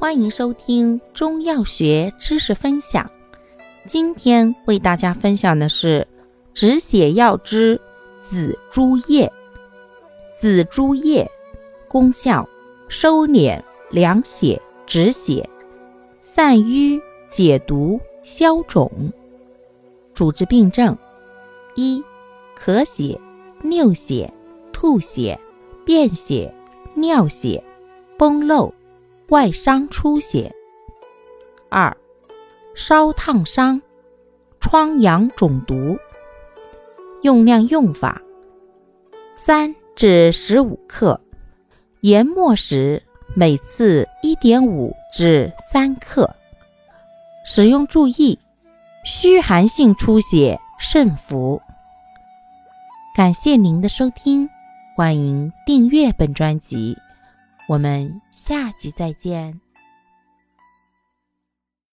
欢迎收听中药学知识分享。今天为大家分享的是止血药之紫珠叶。紫珠叶功效：收敛、凉血、止血、散瘀、解毒、消肿。主治病症：一、咳血、尿血、吐血、便血、尿血、崩漏。外伤出血。二、烧烫伤、疮疡肿毒。用量用法：三至十五克，研末时每次一点五至三克。使用注意：虚寒性出血慎服。感谢您的收听，欢迎订阅本专辑。我们下集再见。